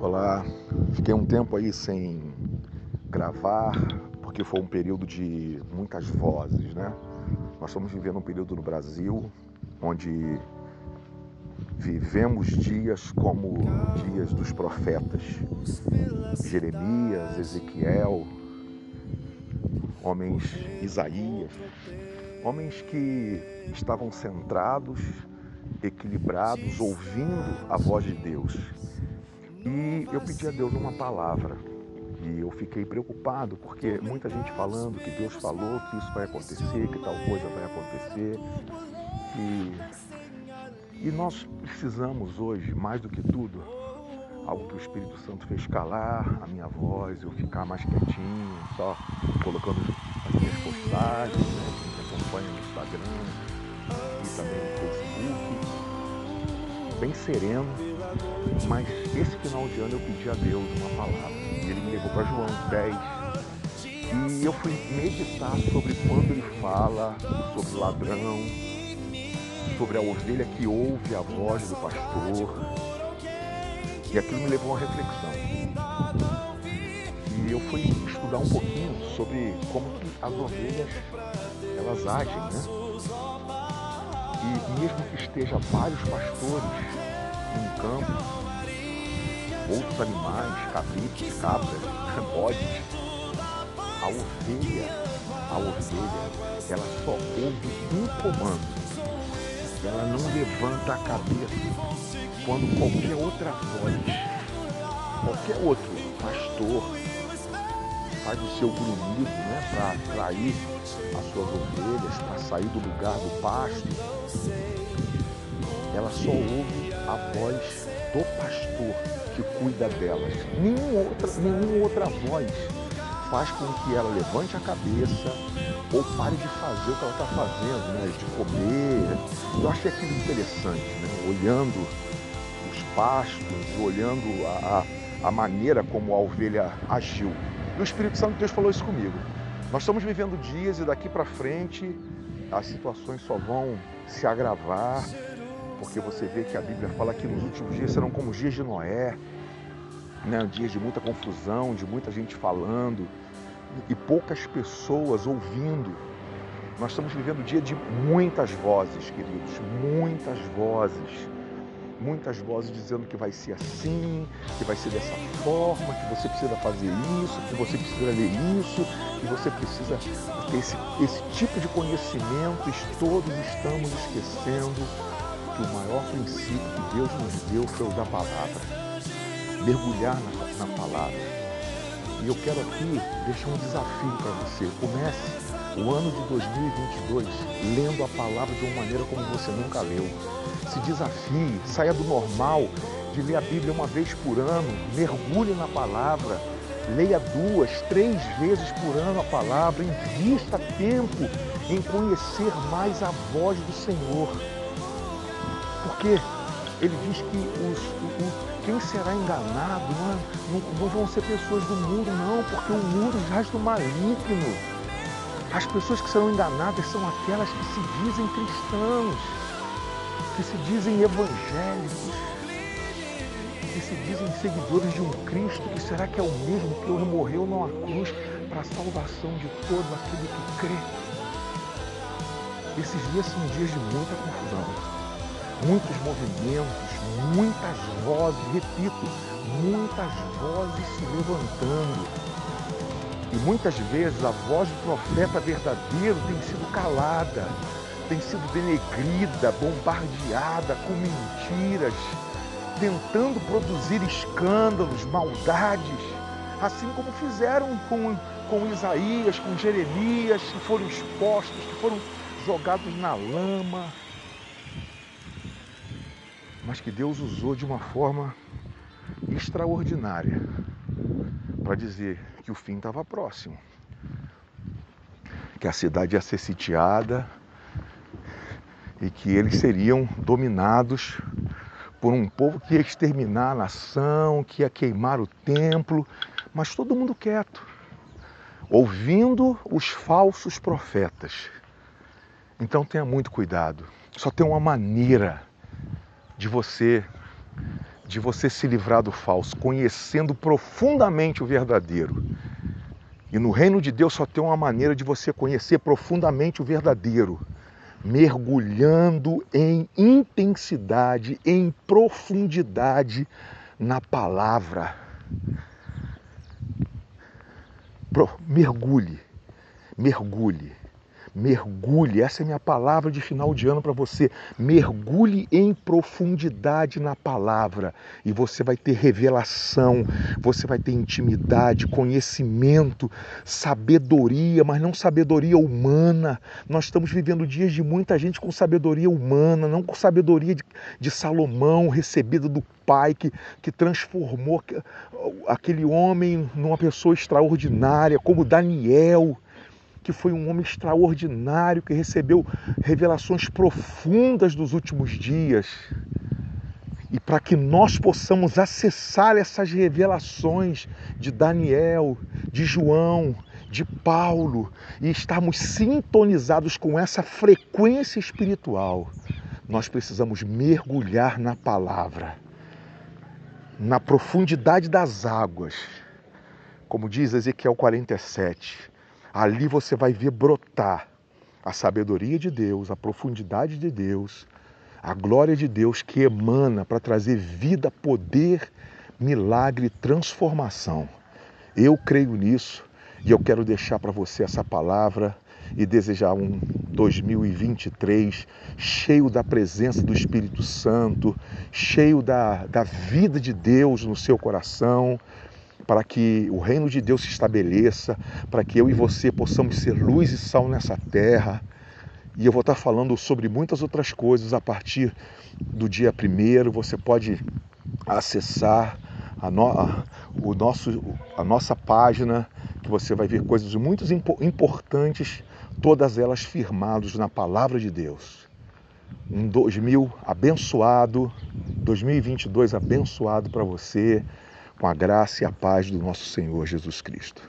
Olá, fiquei um tempo aí sem gravar, porque foi um período de muitas vozes, né? Nós estamos vivendo um período no Brasil onde vivemos dias como dias dos profetas. Jeremias, Ezequiel, homens Isaías, homens que estavam centrados, equilibrados, ouvindo a voz de Deus e eu pedi a Deus uma palavra. E eu fiquei preocupado porque muita gente falando que Deus falou que isso vai acontecer, que tal coisa vai acontecer. E, e nós precisamos hoje, mais do que tudo, algo que o Espírito Santo fez calar a minha voz, eu ficar mais quietinho, só colocando as minhas postagens, né, que me acompanha no Instagram e também no Facebook, bem sereno mas esse final de ano eu pedi a Deus uma palavra. E ele me levou para João 10. E eu fui meditar sobre quando ele fala sobre o ladrão, sobre a ovelha que ouve a voz do pastor. E aquilo me levou a uma reflexão. E eu fui estudar um pouquinho sobre como as ovelhas elas agem, né? E mesmo que esteja vários pastores em campo, outros animais, cabritos, cabras, bodes. A ovelha, a ovelha, ela só ouve um comando. Ela não levanta a cabeça quando qualquer outra voz, qualquer outro pastor faz o seu grunhido né, para atrair as suas ovelhas, para sair do lugar do pasto, ela só ouve a voz do pastor que cuida delas. Nenhuma outra, nenhuma outra voz faz com que ela levante a cabeça ou pare de fazer o que ela está fazendo, né? de comer. Eu achei aquilo interessante, né? olhando os pastos, olhando a, a, a maneira como a ovelha agiu. E o Espírito Santo de Deus falou isso comigo. Nós estamos vivendo dias e daqui para frente as situações só vão se agravar, porque você vê que a Bíblia fala que nos últimos dias serão como os dias de Noé, né? dias de muita confusão, de muita gente falando e poucas pessoas ouvindo. Nós estamos vivendo um dia de muitas vozes, queridos, muitas vozes. Muitas vozes dizendo que vai ser assim, que vai ser dessa forma, que você precisa fazer isso, que você precisa ler isso, que você precisa ter esse, esse tipo de conhecimento. E todos estamos esquecendo que o maior princípio que Deus nos deu foi o da palavra. Mergulhar na, na palavra. E eu quero aqui deixar um desafio para você. Comece o ano de 2022 lendo a palavra de uma maneira como você nunca leu. Se desafie, saia do normal de ler a Bíblia uma vez por ano, mergulhe na palavra, leia duas, três vezes por ano a palavra, invista tempo em conhecer mais a voz do Senhor. Porque ele diz que os, o, quem será enganado não, é, não, não, vão ser pessoas do mundo, não, porque o mundo jaz do maligno. As pessoas que serão enganadas são aquelas que se dizem cristãos, que se dizem evangélicos, que se dizem seguidores de um Cristo que será que é o mesmo que morreu numa cruz para a salvação de todo aquele que crê. Esses dias são dias de muita confusão muitos movimentos, muitas vozes, repito, muitas vozes se levantando. E muitas vezes a voz do profeta verdadeiro tem sido calada, tem sido denegrida, bombardeada com mentiras, tentando produzir escândalos, maldades, assim como fizeram com, com Isaías, com Jeremias, que foram expostos, que foram jogados na lama, mas que Deus usou de uma forma extraordinária para dizer que o fim estava próximo, que a cidade ia ser sitiada e que eles seriam dominados por um povo que ia exterminar a nação, que ia queimar o templo, mas todo mundo quieto, ouvindo os falsos profetas. Então tenha muito cuidado. Só tem uma maneira de você de você se livrar do falso, conhecendo profundamente o verdadeiro. E no reino de Deus só tem uma maneira de você conhecer profundamente o verdadeiro, mergulhando em intensidade, em profundidade na palavra. Pro, mergulhe, mergulhe Mergulhe, essa é minha palavra de final de ano para você. Mergulhe em profundidade na palavra e você vai ter revelação, você vai ter intimidade, conhecimento, sabedoria, mas não sabedoria humana. Nós estamos vivendo dias de muita gente com sabedoria humana, não com sabedoria de, de Salomão, recebida do Pai, que, que transformou aquele homem numa pessoa extraordinária, como Daniel que foi um homem extraordinário, que recebeu revelações profundas dos últimos dias. E para que nós possamos acessar essas revelações de Daniel, de João, de Paulo e estarmos sintonizados com essa frequência espiritual, nós precisamos mergulhar na palavra, na profundidade das águas. Como diz Ezequiel 47, Ali você vai ver brotar a sabedoria de Deus, a profundidade de Deus, a glória de Deus que emana para trazer vida, poder, milagre, transformação. Eu creio nisso e eu quero deixar para você essa palavra e desejar um 2023 cheio da presença do Espírito Santo, cheio da, da vida de Deus no seu coração, para que o reino de Deus se estabeleça, para que eu e você possamos ser luz e sal nessa terra. E eu vou estar falando sobre muitas outras coisas a partir do dia primeiro. Você pode acessar a, no, a, o nosso, a nossa página, que você vai ver coisas muito importantes, todas elas firmadas na palavra de Deus. Um 2000 abençoado, 2022 abençoado para você com a graça e a paz do nosso Senhor Jesus Cristo.